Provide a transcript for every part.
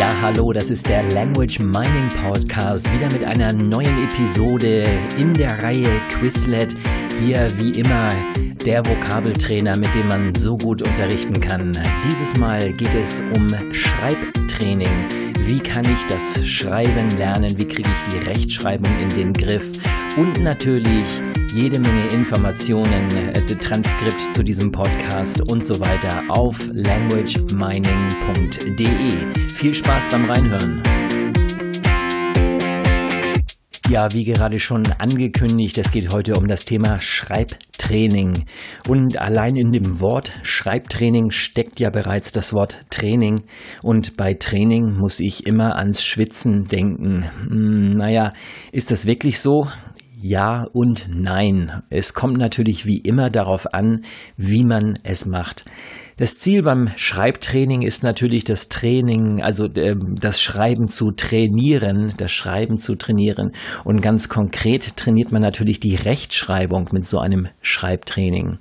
Ja, hallo, das ist der Language Mining Podcast, wieder mit einer neuen Episode in der Reihe Quizlet. Hier wie immer der Vokabeltrainer, mit dem man so gut unterrichten kann. Dieses Mal geht es um Schreibtraining. Wie kann ich das Schreiben lernen? Wie kriege ich die Rechtschreibung in den Griff? Und natürlich jede Menge Informationen, äh, Transkript zu diesem Podcast und so weiter auf languagemining.de. Viel Spaß beim Reinhören. Ja, wie gerade schon angekündigt, es geht heute um das Thema Schreibtraining. Und allein in dem Wort Schreibtraining steckt ja bereits das Wort Training. Und bei Training muss ich immer ans Schwitzen denken. Hm, naja, ist das wirklich so? Ja und Nein. Es kommt natürlich wie immer darauf an, wie man es macht. Das Ziel beim Schreibtraining ist natürlich das Training, also äh, das Schreiben zu trainieren, das Schreiben zu trainieren. Und ganz konkret trainiert man natürlich die Rechtschreibung mit so einem Schreibtraining.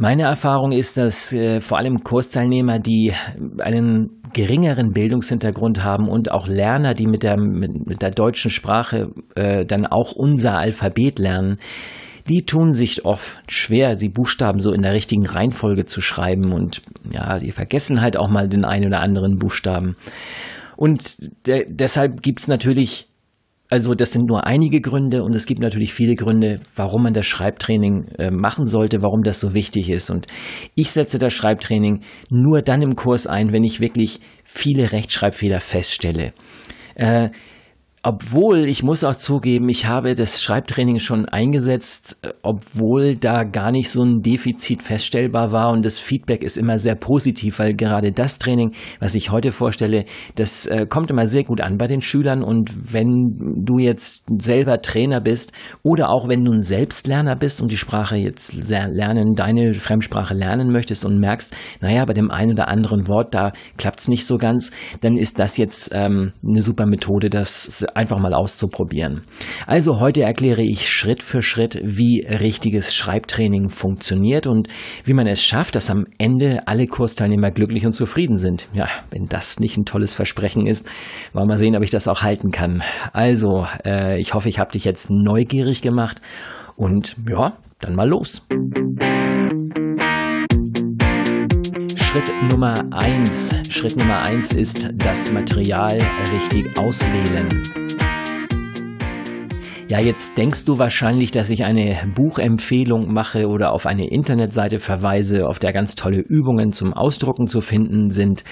Meine Erfahrung ist, dass äh, vor allem Kursteilnehmer, die einen geringeren Bildungshintergrund haben und auch Lerner, die mit der, mit, mit der deutschen Sprache äh, dann auch unser Alphabet lernen, die tun sich oft schwer, die Buchstaben so in der richtigen Reihenfolge zu schreiben und ja, die vergessen halt auch mal den einen oder anderen Buchstaben. Und de deshalb gibt's natürlich also das sind nur einige Gründe und es gibt natürlich viele Gründe, warum man das Schreibtraining äh, machen sollte, warum das so wichtig ist. Und ich setze das Schreibtraining nur dann im Kurs ein, wenn ich wirklich viele Rechtschreibfehler feststelle. Äh, obwohl, ich muss auch zugeben, ich habe das Schreibtraining schon eingesetzt, äh, obwohl da gar nicht so ein Defizit feststellbar war. Und das Feedback ist immer sehr positiv, weil gerade das Training, was ich heute vorstelle, das äh, kommt immer sehr gut an bei den Schülern. Und wenn du jetzt selber Trainer bist oder auch wenn du ein Selbstlerner bist und die Sprache jetzt lernen, deine Fremdsprache lernen möchtest und merkst, naja, bei dem einen oder anderen Wort, da klappt es nicht so ganz, dann ist das jetzt ähm, eine super Methode, das einfach mal auszuprobieren. Also heute erkläre ich Schritt für Schritt, wie richtiges Schreibtraining funktioniert und wie man es schafft, dass am Ende alle Kursteilnehmer glücklich und zufrieden sind. Ja, wenn das nicht ein tolles Versprechen ist, wollen wir mal sehen, ob ich das auch halten kann. Also, äh, ich hoffe, ich habe dich jetzt neugierig gemacht und ja, dann mal los. Schritt Nummer eins. Schritt Nummer eins ist das Material richtig auswählen. Ja, jetzt denkst du wahrscheinlich, dass ich eine Buchempfehlung mache oder auf eine Internetseite verweise, auf der ganz tolle Übungen zum Ausdrucken zu finden sind.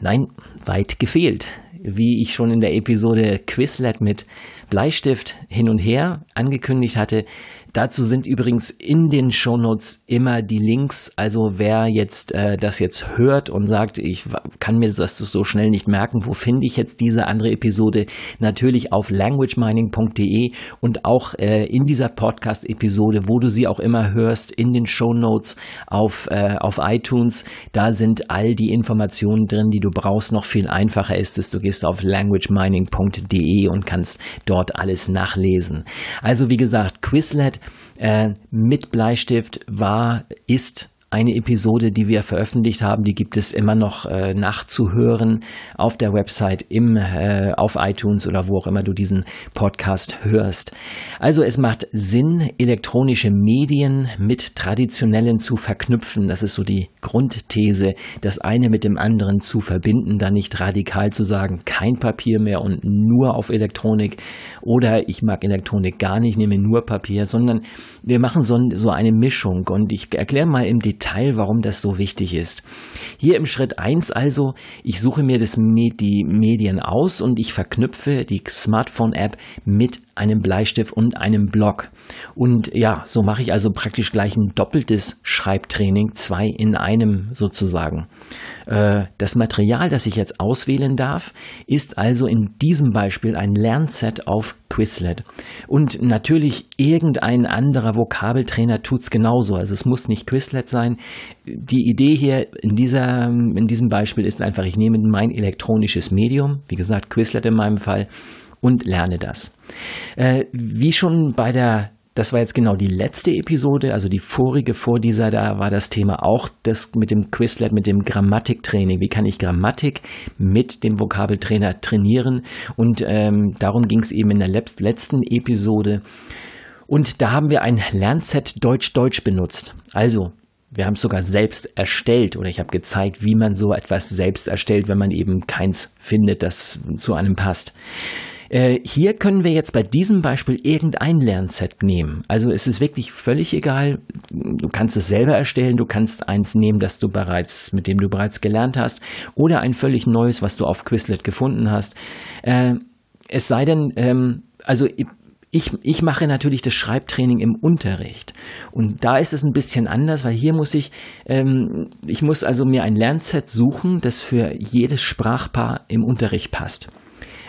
Nein, weit gefehlt. Wie ich schon in der Episode Quizlet mit Bleistift hin und her angekündigt hatte, Dazu sind übrigens in den Shownotes immer die Links. Also wer jetzt äh, das jetzt hört und sagt, ich kann mir das so schnell nicht merken, wo finde ich jetzt diese andere Episode? Natürlich auf languagemining.de und auch äh, in dieser Podcast-Episode, wo du sie auch immer hörst, in den Shownotes auf, äh, auf iTunes. Da sind all die Informationen drin, die du brauchst. Noch viel einfacher ist es, du gehst auf languagemining.de und kannst dort alles nachlesen. Also wie gesagt, Quizlet äh, mit Bleistift war, ist eine Episode, die wir veröffentlicht haben, die gibt es immer noch äh, nachzuhören auf der Website, im, äh, auf iTunes oder wo auch immer du diesen Podcast hörst. Also es macht Sinn, elektronische Medien mit traditionellen zu verknüpfen. Das ist so die Grundthese, das eine mit dem anderen zu verbinden, dann nicht radikal zu sagen, kein Papier mehr und nur auf Elektronik oder ich mag Elektronik gar nicht, nehme nur Papier, sondern wir machen so, so eine Mischung und ich erkläre mal im Detail, Detail, warum das so wichtig ist. Hier im Schritt eins also, ich suche mir das, die Medien aus und ich verknüpfe die Smartphone-App mit einem Bleistift und einem Block. Und ja, so mache ich also praktisch gleich ein doppeltes Schreibtraining, zwei in einem sozusagen. Äh, das Material, das ich jetzt auswählen darf, ist also in diesem Beispiel ein Lernset auf Quizlet. Und natürlich irgendein anderer Vokabeltrainer tut's genauso. Also es muss nicht Quizlet sein. Die Idee hier in, dieser, in diesem Beispiel ist einfach, ich nehme mein elektronisches Medium, wie gesagt Quizlet in meinem Fall, und lerne das. Äh, wie schon bei der das war jetzt genau die letzte Episode, also die vorige vor dieser, da war das Thema auch das mit dem Quizlet, mit dem Grammatiktraining. Wie kann ich Grammatik mit dem Vokabeltrainer trainieren? Und ähm, darum ging es eben in der letzten Episode. Und da haben wir ein Lernset Deutsch-Deutsch benutzt. Also, wir haben es sogar selbst erstellt oder ich habe gezeigt, wie man so etwas selbst erstellt, wenn man eben keins findet, das zu einem passt. Äh, hier können wir jetzt bei diesem Beispiel irgendein Lernset nehmen. Also es ist wirklich völlig egal. Du kannst es selber erstellen. Du kannst eins nehmen, das du bereits, mit dem du bereits gelernt hast, oder ein völlig neues, was du auf Quizlet gefunden hast. Äh, es sei denn, ähm, also ich, ich mache natürlich das Schreibtraining im Unterricht. Und da ist es ein bisschen anders, weil hier muss ich, ähm, ich muss also mir ein Lernset suchen, das für jedes Sprachpaar im Unterricht passt.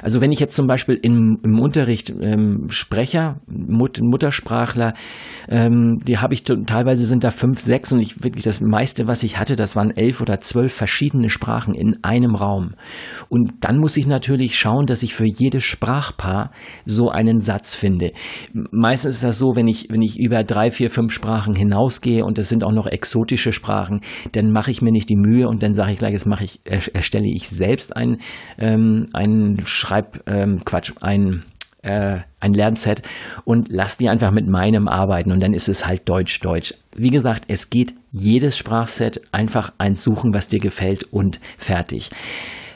Also wenn ich jetzt zum Beispiel im, im Unterricht ähm, Sprecher, Mut, Muttersprachler, ähm, die habe ich teilweise sind da fünf, sechs und ich wirklich das meiste, was ich hatte, das waren elf oder zwölf verschiedene Sprachen in einem Raum. Und dann muss ich natürlich schauen, dass ich für jedes Sprachpaar so einen Satz finde. Meistens ist das so, wenn ich, wenn ich über drei, vier, fünf Sprachen hinausgehe und das sind auch noch exotische Sprachen, dann mache ich mir nicht die Mühe und dann sage ich gleich, jetzt mache ich, erstelle ich selbst ein, ähm, einen Schreibtisch schreib, ähm, Quatsch, ein, äh, ein Lernset und lass die einfach mit meinem arbeiten und dann ist es halt Deutsch-Deutsch. Wie gesagt, es geht jedes Sprachset einfach eins suchen, was dir gefällt und fertig.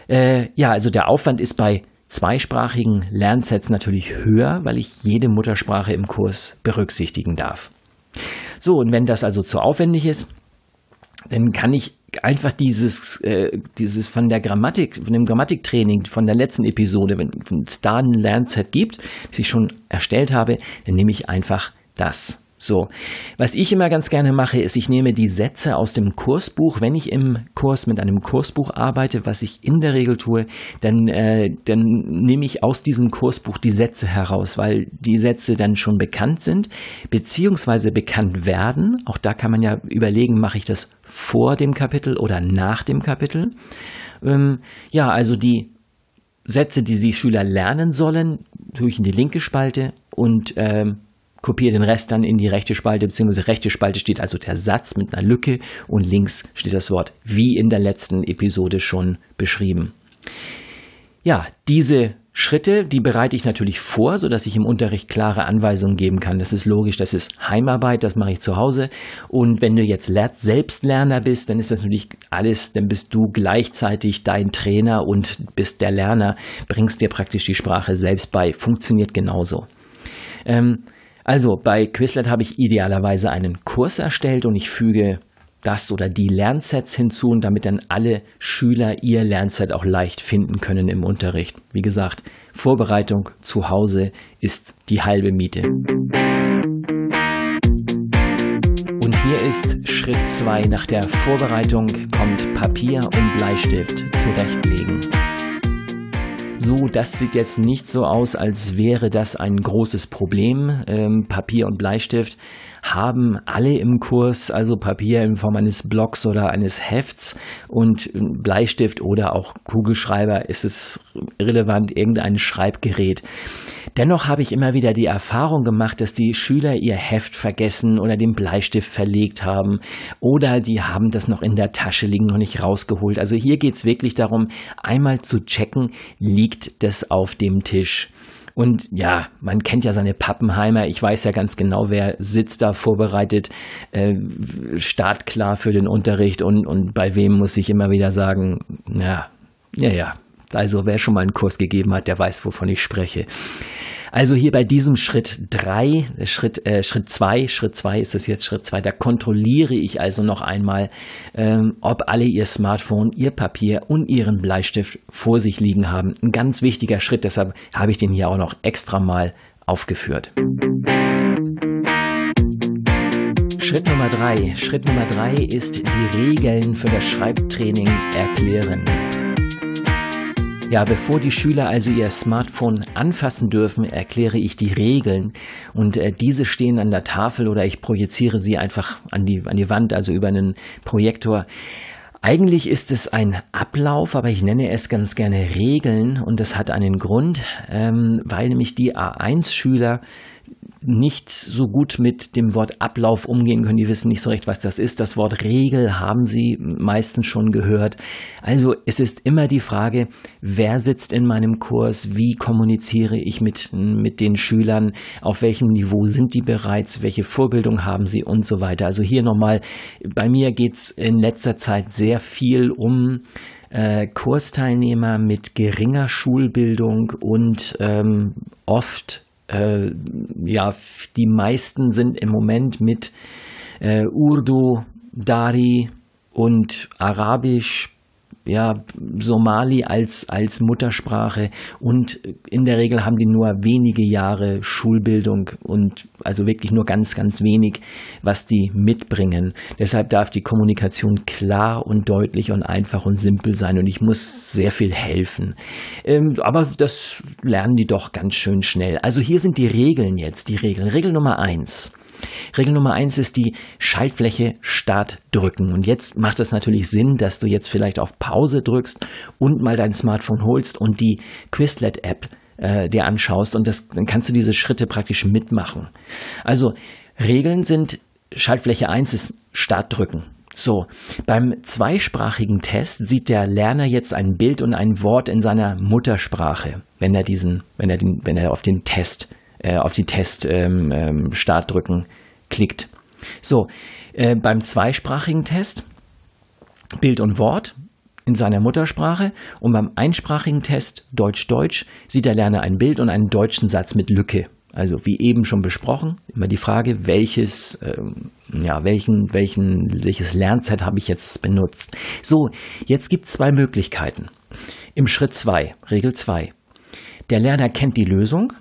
Äh, ja, also der Aufwand ist bei zweisprachigen Lernsets natürlich höher, weil ich jede Muttersprache im Kurs berücksichtigen darf. So, und wenn das also zu aufwendig ist, dann kann ich einfach dieses, äh, dieses von der Grammatik, von dem Grammatiktraining von der letzten Episode, wenn es da ein Lernset gibt, das ich schon erstellt habe, dann nehme ich einfach das. So, was ich immer ganz gerne mache, ist, ich nehme die Sätze aus dem Kursbuch. Wenn ich im Kurs mit einem Kursbuch arbeite, was ich in der Regel tue, dann, äh, dann nehme ich aus diesem Kursbuch die Sätze heraus, weil die Sätze dann schon bekannt sind, beziehungsweise bekannt werden. Auch da kann man ja überlegen, mache ich das vor dem Kapitel oder nach dem Kapitel. Ähm, ja, also die Sätze, die die Schüler lernen sollen, tue ich in die linke Spalte und ähm, kopiere den Rest dann in die rechte Spalte, beziehungsweise rechte Spalte steht also der Satz mit einer Lücke und links steht das Wort, wie in der letzten Episode schon beschrieben. Ja, diese Schritte, die bereite ich natürlich vor, sodass ich im Unterricht klare Anweisungen geben kann. Das ist logisch, das ist Heimarbeit, das mache ich zu Hause. Und wenn du jetzt Selbstlerner bist, dann ist das natürlich alles, dann bist du gleichzeitig dein Trainer und bist der Lerner, bringst dir praktisch die Sprache selbst bei. Funktioniert genauso. Ähm, also bei Quizlet habe ich idealerweise einen Kurs erstellt und ich füge das oder die Lernsets hinzu und damit dann alle Schüler ihr Lernset auch leicht finden können im Unterricht. Wie gesagt, Vorbereitung zu Hause ist die halbe Miete. Und hier ist Schritt 2. Nach der Vorbereitung kommt Papier und Bleistift zurechtlegen. So, das sieht jetzt nicht so aus, als wäre das ein großes Problem. Ähm, Papier und Bleistift haben alle im Kurs, also Papier in Form eines Blocks oder eines Hefts und Bleistift oder auch Kugelschreiber ist es relevant, irgendein Schreibgerät. Dennoch habe ich immer wieder die Erfahrung gemacht, dass die Schüler ihr Heft vergessen oder den Bleistift verlegt haben oder die haben das noch in der Tasche liegen und nicht rausgeholt. Also hier geht es wirklich darum, einmal zu checken, liegt das auf dem Tisch. Und ja, man kennt ja seine Pappenheimer. Ich weiß ja ganz genau, wer sitzt da vorbereitet, äh, startklar für den Unterricht und, und bei wem muss ich immer wieder sagen, ja, ja, ja. Also wer schon mal einen Kurs gegeben hat, der weiß, wovon ich spreche. Also hier bei diesem Schritt drei, Schritt, äh, Schritt zwei, Schritt zwei ist es jetzt Schritt zwei, da kontrolliere ich also noch einmal, ähm, ob alle ihr Smartphone, ihr Papier und ihren Bleistift vor sich liegen haben. Ein ganz wichtiger Schritt, deshalb habe ich den hier auch noch extra mal aufgeführt. Schritt Nummer drei. Schritt Nummer drei ist die Regeln für das Schreibtraining erklären. Ja, bevor die Schüler also ihr Smartphone anfassen dürfen, erkläre ich die Regeln. Und äh, diese stehen an der Tafel oder ich projiziere sie einfach an die, an die Wand, also über einen Projektor. Eigentlich ist es ein Ablauf, aber ich nenne es ganz gerne Regeln und das hat einen Grund, ähm, weil nämlich die A1-Schüler nicht so gut mit dem Wort Ablauf umgehen können. Die wissen nicht so recht, was das ist. Das Wort Regel haben sie meistens schon gehört. Also es ist immer die Frage, wer sitzt in meinem Kurs? Wie kommuniziere ich mit, mit den Schülern? Auf welchem Niveau sind die bereits? Welche Vorbildung haben sie und so weiter? Also hier nochmal, bei mir geht's in letzter Zeit sehr viel um äh, Kursteilnehmer mit geringer Schulbildung und ähm, oft äh, ja, die meisten sind im Moment mit äh, Urdu, Dari und Arabisch ja, Somali als, als Muttersprache und in der Regel haben die nur wenige Jahre Schulbildung und also wirklich nur ganz, ganz wenig, was die mitbringen. Deshalb darf die Kommunikation klar und deutlich und einfach und simpel sein und ich muss sehr viel helfen. Ähm, aber das lernen die doch ganz schön schnell. Also hier sind die Regeln jetzt, die Regeln. Regel Nummer eins. Regel Nummer eins ist die Schaltfläche Start drücken. Und jetzt macht es natürlich Sinn, dass du jetzt vielleicht auf Pause drückst und mal dein Smartphone holst und die Quizlet App äh, dir anschaust und das, dann kannst du diese Schritte praktisch mitmachen. Also Regeln sind Schaltfläche 1 ist Start drücken. So, beim zweisprachigen Test sieht der Lerner jetzt ein Bild und ein Wort in seiner Muttersprache, wenn er diesen, wenn er den, wenn er auf den Test äh, auf die Test-Start ähm, ähm, drücken klickt. So, äh, beim zweisprachigen Test Bild und Wort in seiner Muttersprache und beim einsprachigen Test Deutsch-Deutsch sieht der Lerner ein Bild und einen deutschen Satz mit Lücke. Also wie eben schon besprochen, immer die Frage, welches, ähm, ja, welchen, welchen, welches Lernzeit habe ich jetzt benutzt. So, jetzt gibt es zwei Möglichkeiten. Im Schritt 2, Regel 2. Der Lerner kennt die Lösung,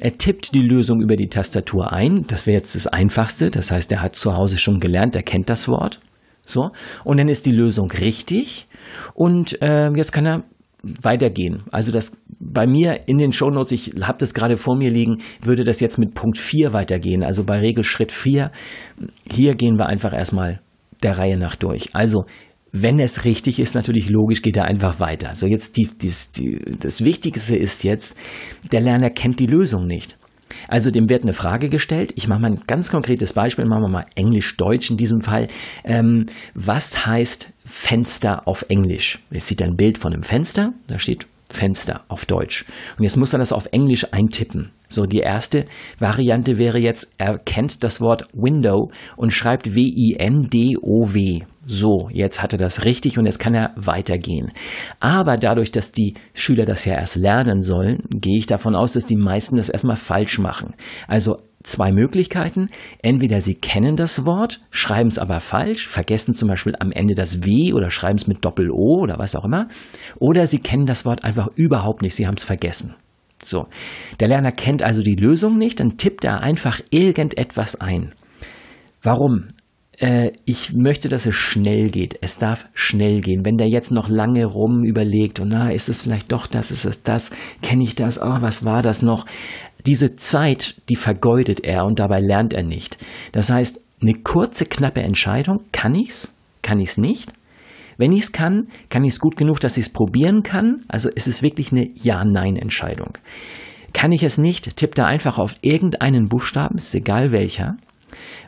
er tippt die Lösung über die Tastatur ein. Das wäre jetzt das Einfachste. Das heißt, er hat zu Hause schon gelernt, er kennt das Wort. So. Und dann ist die Lösung richtig. Und äh, jetzt kann er weitergehen. Also das bei mir in den Shownotes, ich habe das gerade vor mir liegen, würde das jetzt mit Punkt 4 weitergehen. Also bei Regelschritt 4. Hier gehen wir einfach erstmal der Reihe nach durch. Also wenn es richtig ist, natürlich logisch, geht er einfach weiter. So jetzt die, die, die, das Wichtigste ist jetzt, der Lerner kennt die Lösung nicht. Also dem wird eine Frage gestellt. Ich mache mal ein ganz konkretes Beispiel, machen wir mal Englisch-Deutsch in diesem Fall. Ähm, was heißt Fenster auf Englisch? Jetzt sieht ein Bild von einem Fenster, da steht Fenster auf Deutsch. Und jetzt muss er das auf Englisch eintippen. So, die erste Variante wäre jetzt, er kennt das Wort Window und schreibt W-I-N-D-O-W. So, jetzt hat er das richtig und jetzt kann er weitergehen. Aber dadurch, dass die Schüler das ja erst lernen sollen, gehe ich davon aus, dass die meisten das erstmal falsch machen. Also zwei Möglichkeiten. Entweder sie kennen das Wort, schreiben es aber falsch, vergessen zum Beispiel am Ende das W oder schreiben es mit Doppel-O oder was auch immer. Oder sie kennen das Wort einfach überhaupt nicht, sie haben es vergessen. So. Der Lerner kennt also die Lösung nicht, dann tippt er einfach irgendetwas ein. Warum? Äh, ich möchte, dass es schnell geht. Es darf schnell gehen. Wenn der jetzt noch lange rum überlegt und na, ist es vielleicht doch das, ist es das, kenne ich das, oh, was war das noch? Diese Zeit, die vergeudet er und dabei lernt er nicht. Das heißt, eine kurze, knappe Entscheidung, kann ich's? Kann ich's nicht? Wenn ich es kann, kann ich es gut genug, dass ich es probieren kann. Also es ist wirklich eine Ja-Nein-Entscheidung. Kann ich es nicht, tippt er einfach auf irgendeinen Buchstaben, ist egal welcher,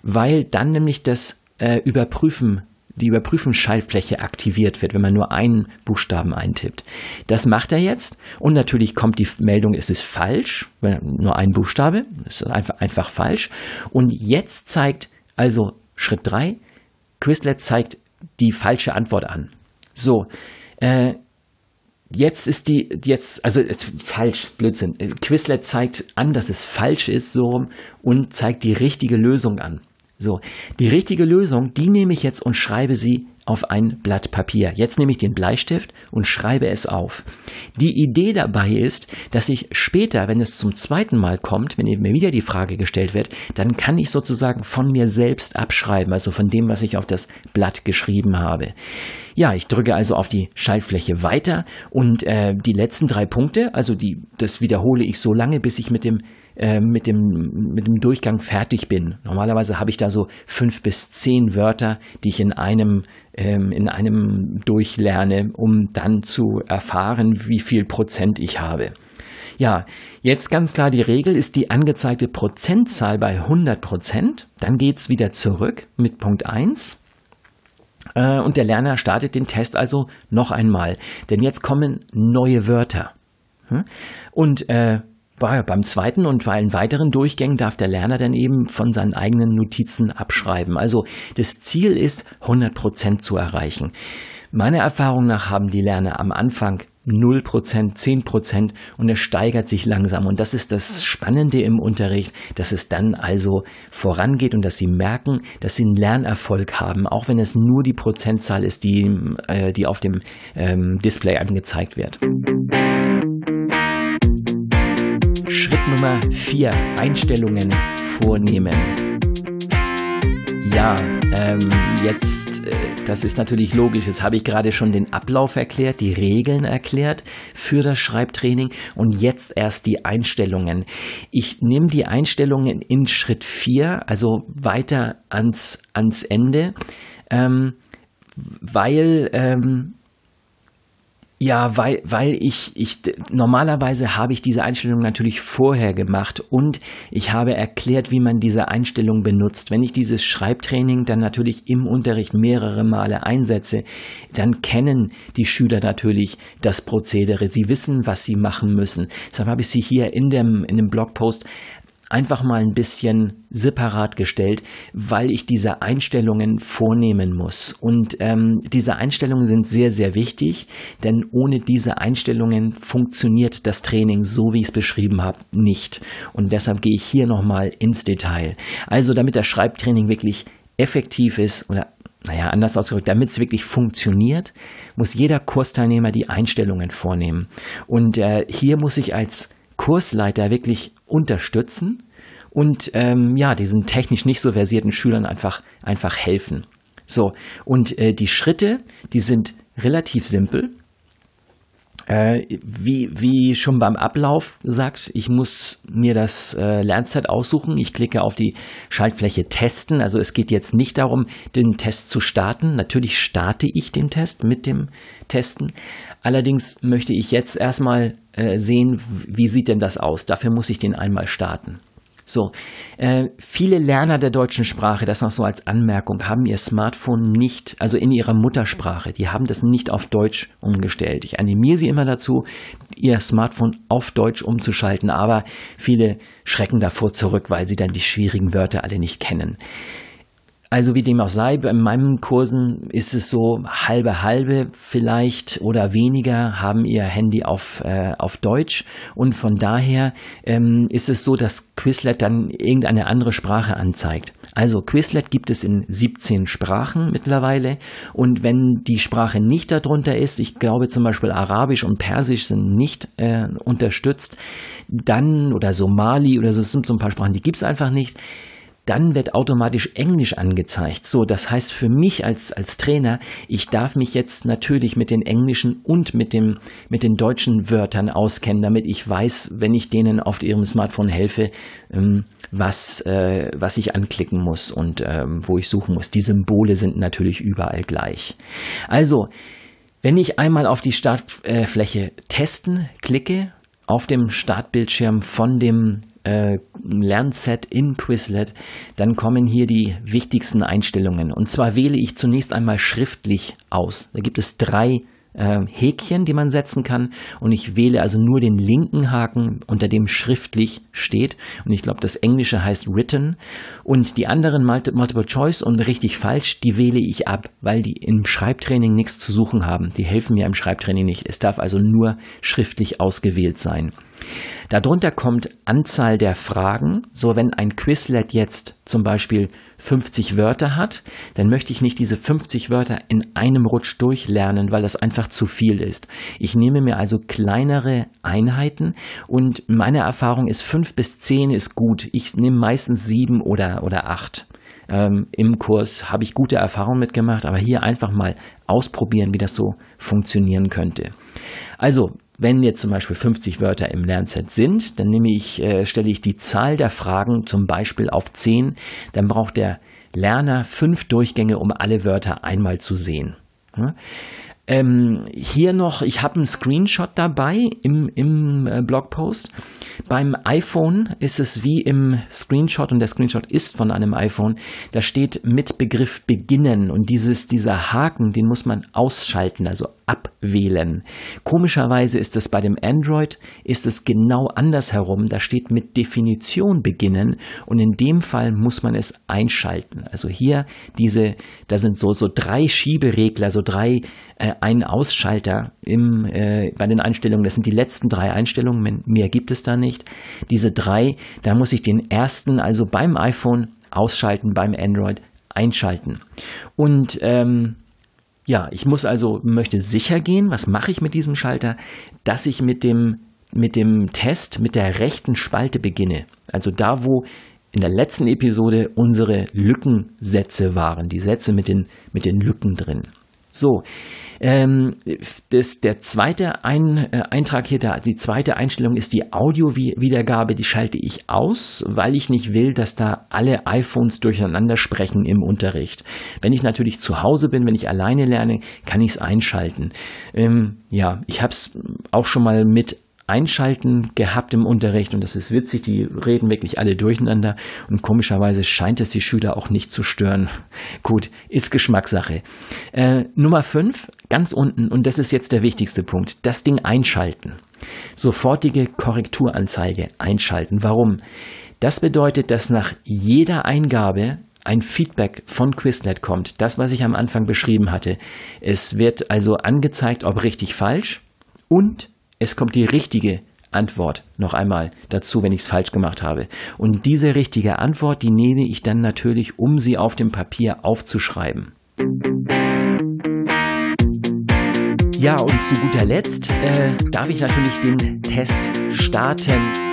weil dann nämlich das äh, Überprüfen die Überprüfungsschaltfläche aktiviert wird, wenn man nur einen Buchstaben eintippt. Das macht er jetzt und natürlich kommt die Meldung, es ist falsch, nur ein Buchstabe, es ist einfach, einfach falsch. Und jetzt zeigt also Schritt 3, Quizlet zeigt die falsche Antwort an. So, äh, jetzt ist die, jetzt, also falsch, Blödsinn. Quizlet zeigt an, dass es falsch ist, so und zeigt die richtige Lösung an. So, die richtige Lösung, die nehme ich jetzt und schreibe sie auf ein Blatt Papier. Jetzt nehme ich den Bleistift und schreibe es auf. Die Idee dabei ist, dass ich später, wenn es zum zweiten Mal kommt, wenn mir wieder die Frage gestellt wird, dann kann ich sozusagen von mir selbst abschreiben, also von dem, was ich auf das Blatt geschrieben habe. Ja, ich drücke also auf die Schaltfläche weiter und äh, die letzten drei Punkte, also die, das wiederhole ich so lange, bis ich mit dem äh, mit, dem, mit dem Durchgang fertig bin. Normalerweise habe ich da so fünf bis zehn Wörter, die ich in einem, ähm, in einem durchlerne, um dann zu erfahren, wie viel Prozent ich habe. Ja, jetzt ganz klar, die Regel ist die angezeigte Prozentzahl bei 100 Prozent. Dann geht's wieder zurück mit Punkt 1. Äh, und der Lerner startet den Test also noch einmal. Denn jetzt kommen neue Wörter. Hm? Und äh, beim zweiten und bei allen weiteren Durchgängen darf der Lerner dann eben von seinen eigenen Notizen abschreiben. Also das Ziel ist, 100 Prozent zu erreichen. Meiner Erfahrung nach haben die Lerner am Anfang 0%, 10% und es steigert sich langsam. Und das ist das Spannende im Unterricht, dass es dann also vorangeht und dass sie merken, dass sie einen Lernerfolg haben, auch wenn es nur die Prozentzahl ist, die, äh, die auf dem ähm, Display angezeigt wird. Schritt Nummer 4, Einstellungen vornehmen. Ja, ähm, jetzt, äh, das ist natürlich logisch. Jetzt habe ich gerade schon den Ablauf erklärt, die Regeln erklärt für das Schreibtraining und jetzt erst die Einstellungen. Ich nehme die Einstellungen in Schritt 4, also weiter ans, ans Ende, ähm, weil ähm, ja, weil, weil ich, ich, normalerweise habe ich diese Einstellung natürlich vorher gemacht und ich habe erklärt, wie man diese Einstellung benutzt. Wenn ich dieses Schreibtraining dann natürlich im Unterricht mehrere Male einsetze, dann kennen die Schüler natürlich das Prozedere. Sie wissen, was sie machen müssen. Deshalb habe ich sie hier in dem, in dem Blogpost einfach mal ein bisschen separat gestellt, weil ich diese Einstellungen vornehmen muss. Und ähm, diese Einstellungen sind sehr, sehr wichtig, denn ohne diese Einstellungen funktioniert das Training so, wie ich es beschrieben habe, nicht. Und deshalb gehe ich hier nochmal ins Detail. Also damit das Schreibtraining wirklich effektiv ist oder naja, anders ausgedrückt, damit es wirklich funktioniert, muss jeder Kursteilnehmer die Einstellungen vornehmen. Und äh, hier muss ich als Kursleiter wirklich unterstützen und ähm, ja, diesen technisch nicht so versierten Schülern einfach, einfach helfen. So, und äh, die Schritte, die sind relativ simpel. Äh, wie, wie schon beim Ablauf gesagt, ich muss mir das äh, Lernzeit aussuchen. Ich klicke auf die Schaltfläche Testen. Also es geht jetzt nicht darum, den Test zu starten. Natürlich starte ich den Test mit dem Testen. Allerdings möchte ich jetzt erstmal äh, sehen, wie sieht denn das aus. Dafür muss ich den einmal starten. So, äh, viele Lerner der deutschen Sprache, das noch so als Anmerkung, haben ihr Smartphone nicht, also in ihrer Muttersprache, die haben das nicht auf Deutsch umgestellt. Ich animiere sie immer dazu, ihr Smartphone auf Deutsch umzuschalten, aber viele schrecken davor zurück, weil sie dann die schwierigen Wörter alle nicht kennen. Also wie dem auch sei, bei meinen Kursen ist es so halbe halbe vielleicht oder weniger haben ihr Handy auf, äh, auf Deutsch. Und von daher ähm, ist es so, dass Quizlet dann irgendeine andere Sprache anzeigt. Also Quizlet gibt es in 17 Sprachen mittlerweile. Und wenn die Sprache nicht darunter ist, ich glaube zum Beispiel Arabisch und Persisch sind nicht äh, unterstützt, dann oder Somali oder so sind so ein paar Sprachen, die gibt es einfach nicht dann wird automatisch Englisch angezeigt. So, das heißt für mich als, als Trainer, ich darf mich jetzt natürlich mit den englischen und mit, dem, mit den deutschen Wörtern auskennen, damit ich weiß, wenn ich denen auf ihrem Smartphone helfe, ähm, was, äh, was ich anklicken muss und ähm, wo ich suchen muss. Die Symbole sind natürlich überall gleich. Also, wenn ich einmal auf die Startfläche testen klicke, auf dem Startbildschirm von dem äh, Lernset in Quizlet, dann kommen hier die wichtigsten Einstellungen. Und zwar wähle ich zunächst einmal schriftlich aus. Da gibt es drei äh, Häkchen, die man setzen kann. Und ich wähle also nur den linken Haken, unter dem schriftlich steht. Und ich glaube, das Englische heißt written. Und die anderen Multiple Choice und richtig falsch, die wähle ich ab, weil die im Schreibtraining nichts zu suchen haben. Die helfen mir im Schreibtraining nicht. Es darf also nur schriftlich ausgewählt sein. Darunter kommt Anzahl der Fragen. So, wenn ein Quizlet jetzt zum Beispiel 50 Wörter hat, dann möchte ich nicht diese 50 Wörter in einem Rutsch durchlernen, weil das einfach zu viel ist. Ich nehme mir also kleinere Einheiten und meine Erfahrung ist, fünf bis zehn ist gut. Ich nehme meistens sieben oder, oder acht. Ähm, Im Kurs habe ich gute Erfahrungen mitgemacht, aber hier einfach mal ausprobieren, wie das so funktionieren könnte. Also, wenn jetzt zum Beispiel 50 Wörter im Lernset sind, dann nehme ich, äh, stelle ich die Zahl der Fragen zum Beispiel auf 10. Dann braucht der Lerner fünf Durchgänge, um alle Wörter einmal zu sehen. Ja? Ähm, hier noch, ich habe einen Screenshot dabei im, im äh, Blogpost. Beim iPhone ist es wie im Screenshot und der Screenshot ist von einem iPhone. Da steht mit Begriff beginnen und dieses, dieser Haken, den muss man ausschalten, also abwählen. Komischerweise ist es bei dem Android, ist es genau andersherum. Da steht mit Definition beginnen und in dem Fall muss man es einschalten. Also hier diese, da sind so, so drei Schieberegler, so drei äh, Ein-Ausschalter im, äh, bei den Einstellungen. Das sind die letzten drei Einstellungen, mehr gibt es da nicht. Diese drei, da muss ich den ersten, also beim iPhone ausschalten, beim Android einschalten. Und ähm, ja, ich muss also, möchte sicher gehen, was mache ich mit diesem Schalter, dass ich mit dem, mit dem Test mit der rechten Spalte beginne. Also da, wo in der letzten Episode unsere Lückensätze waren, die Sätze mit den, mit den Lücken drin. So, ähm, das, der zweite Ein, äh, Eintrag hier, da, die zweite Einstellung ist die Audio-Wiedergabe, die schalte ich aus, weil ich nicht will, dass da alle iPhones durcheinander sprechen im Unterricht. Wenn ich natürlich zu Hause bin, wenn ich alleine lerne, kann ich es einschalten. Ähm, ja, ich habe es auch schon mal mit Einschalten gehabt im Unterricht und das ist witzig, die reden wirklich alle durcheinander und komischerweise scheint es die Schüler auch nicht zu stören. Gut, ist Geschmackssache. Äh, Nummer 5, ganz unten, und das ist jetzt der wichtigste Punkt, das Ding einschalten. Sofortige Korrekturanzeige einschalten. Warum? Das bedeutet, dass nach jeder Eingabe ein Feedback von Quizlet kommt. Das, was ich am Anfang beschrieben hatte. Es wird also angezeigt, ob richtig falsch und es kommt die richtige Antwort noch einmal dazu, wenn ich es falsch gemacht habe. Und diese richtige Antwort, die nehme ich dann natürlich, um sie auf dem Papier aufzuschreiben. Ja, und zu guter Letzt äh, darf ich natürlich den Test starten.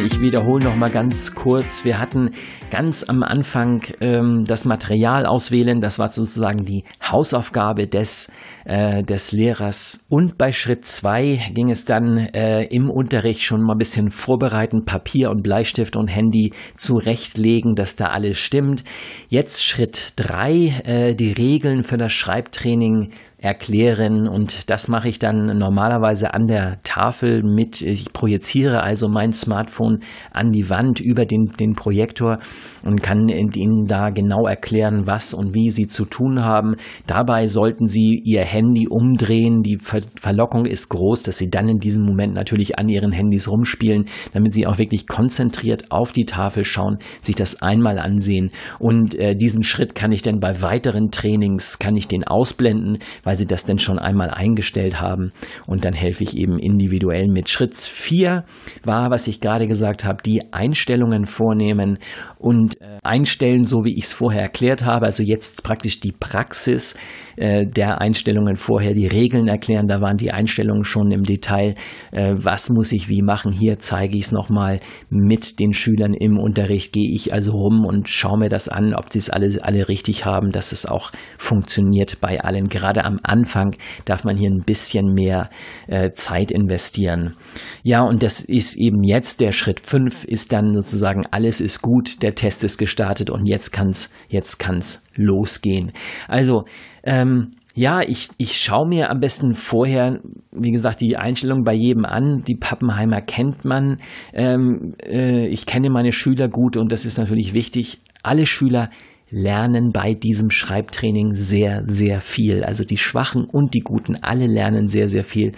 Ich wiederhole noch mal ganz kurz. Wir hatten ganz am Anfang ähm, das Material auswählen. Das war sozusagen die Hausaufgabe des, äh, des Lehrers. Und bei Schritt zwei ging es dann äh, im Unterricht schon mal ein bisschen vorbereiten, Papier und Bleistift und Handy zurechtlegen, dass da alles stimmt. Jetzt Schritt drei, äh, die Regeln für das Schreibtraining erklären und das mache ich dann normalerweise an der Tafel mit, ich projiziere also mein Smartphone an die Wand über den, den Projektor und kann Ihnen da genau erklären, was und wie Sie zu tun haben. Dabei sollten Sie Ihr Handy umdrehen. Die Ver Verlockung ist groß, dass Sie dann in diesem Moment natürlich an Ihren Handys rumspielen, damit Sie auch wirklich konzentriert auf die Tafel schauen, sich das einmal ansehen. Und äh, diesen Schritt kann ich dann bei weiteren Trainings, kann ich den ausblenden, weil Sie das denn schon einmal eingestellt haben. Und dann helfe ich eben individuell mit. Schritt 4 war, was ich gerade gesagt habe, die Einstellungen vornehmen und äh, einstellen, so wie ich es vorher erklärt habe. Also jetzt praktisch die Praxis äh, der Einstellungen vorher, die Regeln erklären. Da waren die Einstellungen schon im Detail. Äh, was muss ich wie machen? Hier zeige ich es nochmal mit den Schülern im Unterricht. Gehe ich also rum und schaue mir das an, ob sie es alle, alle richtig haben, dass es auch funktioniert bei allen. Gerade am Anfang darf man hier ein bisschen mehr äh, Zeit investieren. Ja, und das ist eben jetzt der Schritt 5 ist dann sozusagen alles ist gut, der Test ist gestartet und jetzt kann's jetzt kann's losgehen. Also ähm, ja, ich, ich schaue mir am besten vorher, wie gesagt, die Einstellung bei jedem an. Die Pappenheimer kennt man. Ähm, äh, ich kenne meine Schüler gut und das ist natürlich wichtig. Alle Schüler lernen bei diesem Schreibtraining sehr, sehr viel. Also die Schwachen und die Guten, alle lernen sehr, sehr viel.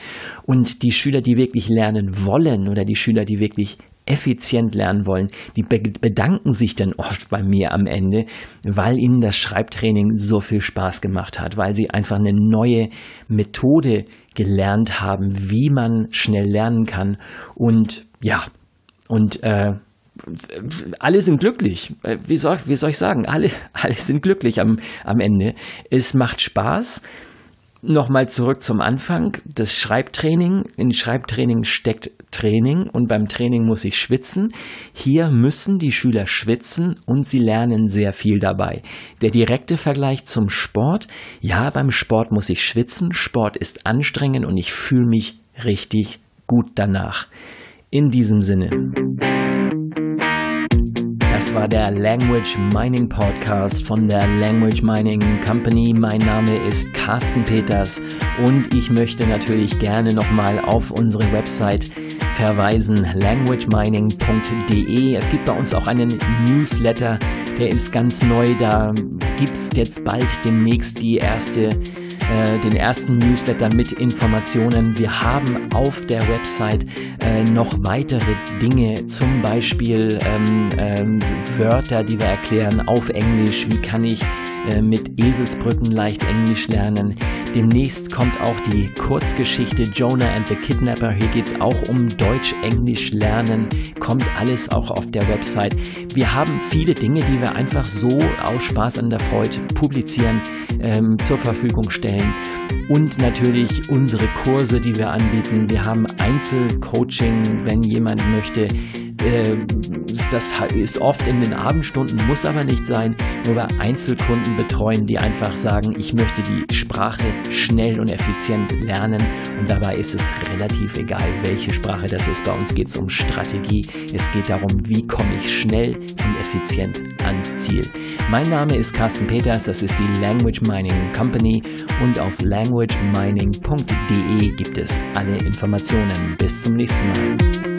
Und die Schüler, die wirklich lernen wollen oder die Schüler, die wirklich effizient lernen wollen, die bedanken sich dann oft bei mir am Ende, weil ihnen das Schreibtraining so viel Spaß gemacht hat, weil sie einfach eine neue Methode gelernt haben, wie man schnell lernen kann. Und ja, und äh, alle sind glücklich. Wie soll, wie soll ich sagen? Alle, alle sind glücklich am, am Ende. Es macht Spaß. Nochmal zurück zum Anfang. Das Schreibtraining. In Schreibtraining steckt Training und beim Training muss ich schwitzen. Hier müssen die Schüler schwitzen und sie lernen sehr viel dabei. Der direkte Vergleich zum Sport. Ja, beim Sport muss ich schwitzen. Sport ist anstrengend und ich fühle mich richtig gut danach. In diesem Sinne. Das war der Language Mining Podcast von der Language Mining Company. Mein Name ist Carsten Peters und ich möchte natürlich gerne nochmal auf unsere Website verweisen, languagemining.de. Es gibt bei uns auch einen Newsletter, der ist ganz neu. Da gibt es jetzt bald demnächst die erste äh, den ersten Newsletter mit Informationen. Wir haben auf der Website äh, noch weitere Dinge, zum Beispiel ähm, ähm, Wörter, die wir erklären auf Englisch. Wie kann ich äh, mit Eselsbrücken leicht Englisch lernen? Demnächst kommt auch die Kurzgeschichte Jonah and the Kidnapper. Hier geht es auch um Deutsch-Englisch lernen. Kommt alles auch auf der Website. Wir haben viele Dinge, die wir einfach so aus Spaß an der Freude publizieren, ähm, zur Verfügung stellen. Und natürlich unsere Kurse, die wir anbieten. Wir haben Einzelcoaching, wenn jemand möchte äh, das ist oft in den Abendstunden, muss aber nicht sein, wir Einzelkunden betreuen, die einfach sagen, ich möchte die Sprache schnell und effizient lernen. Und dabei ist es relativ egal, welche Sprache das ist. Bei uns geht es um Strategie. Es geht darum, wie komme ich schnell und effizient ans Ziel. Mein Name ist Carsten Peters, das ist die Language Mining Company und auf languagemining.de gibt es alle Informationen. Bis zum nächsten Mal.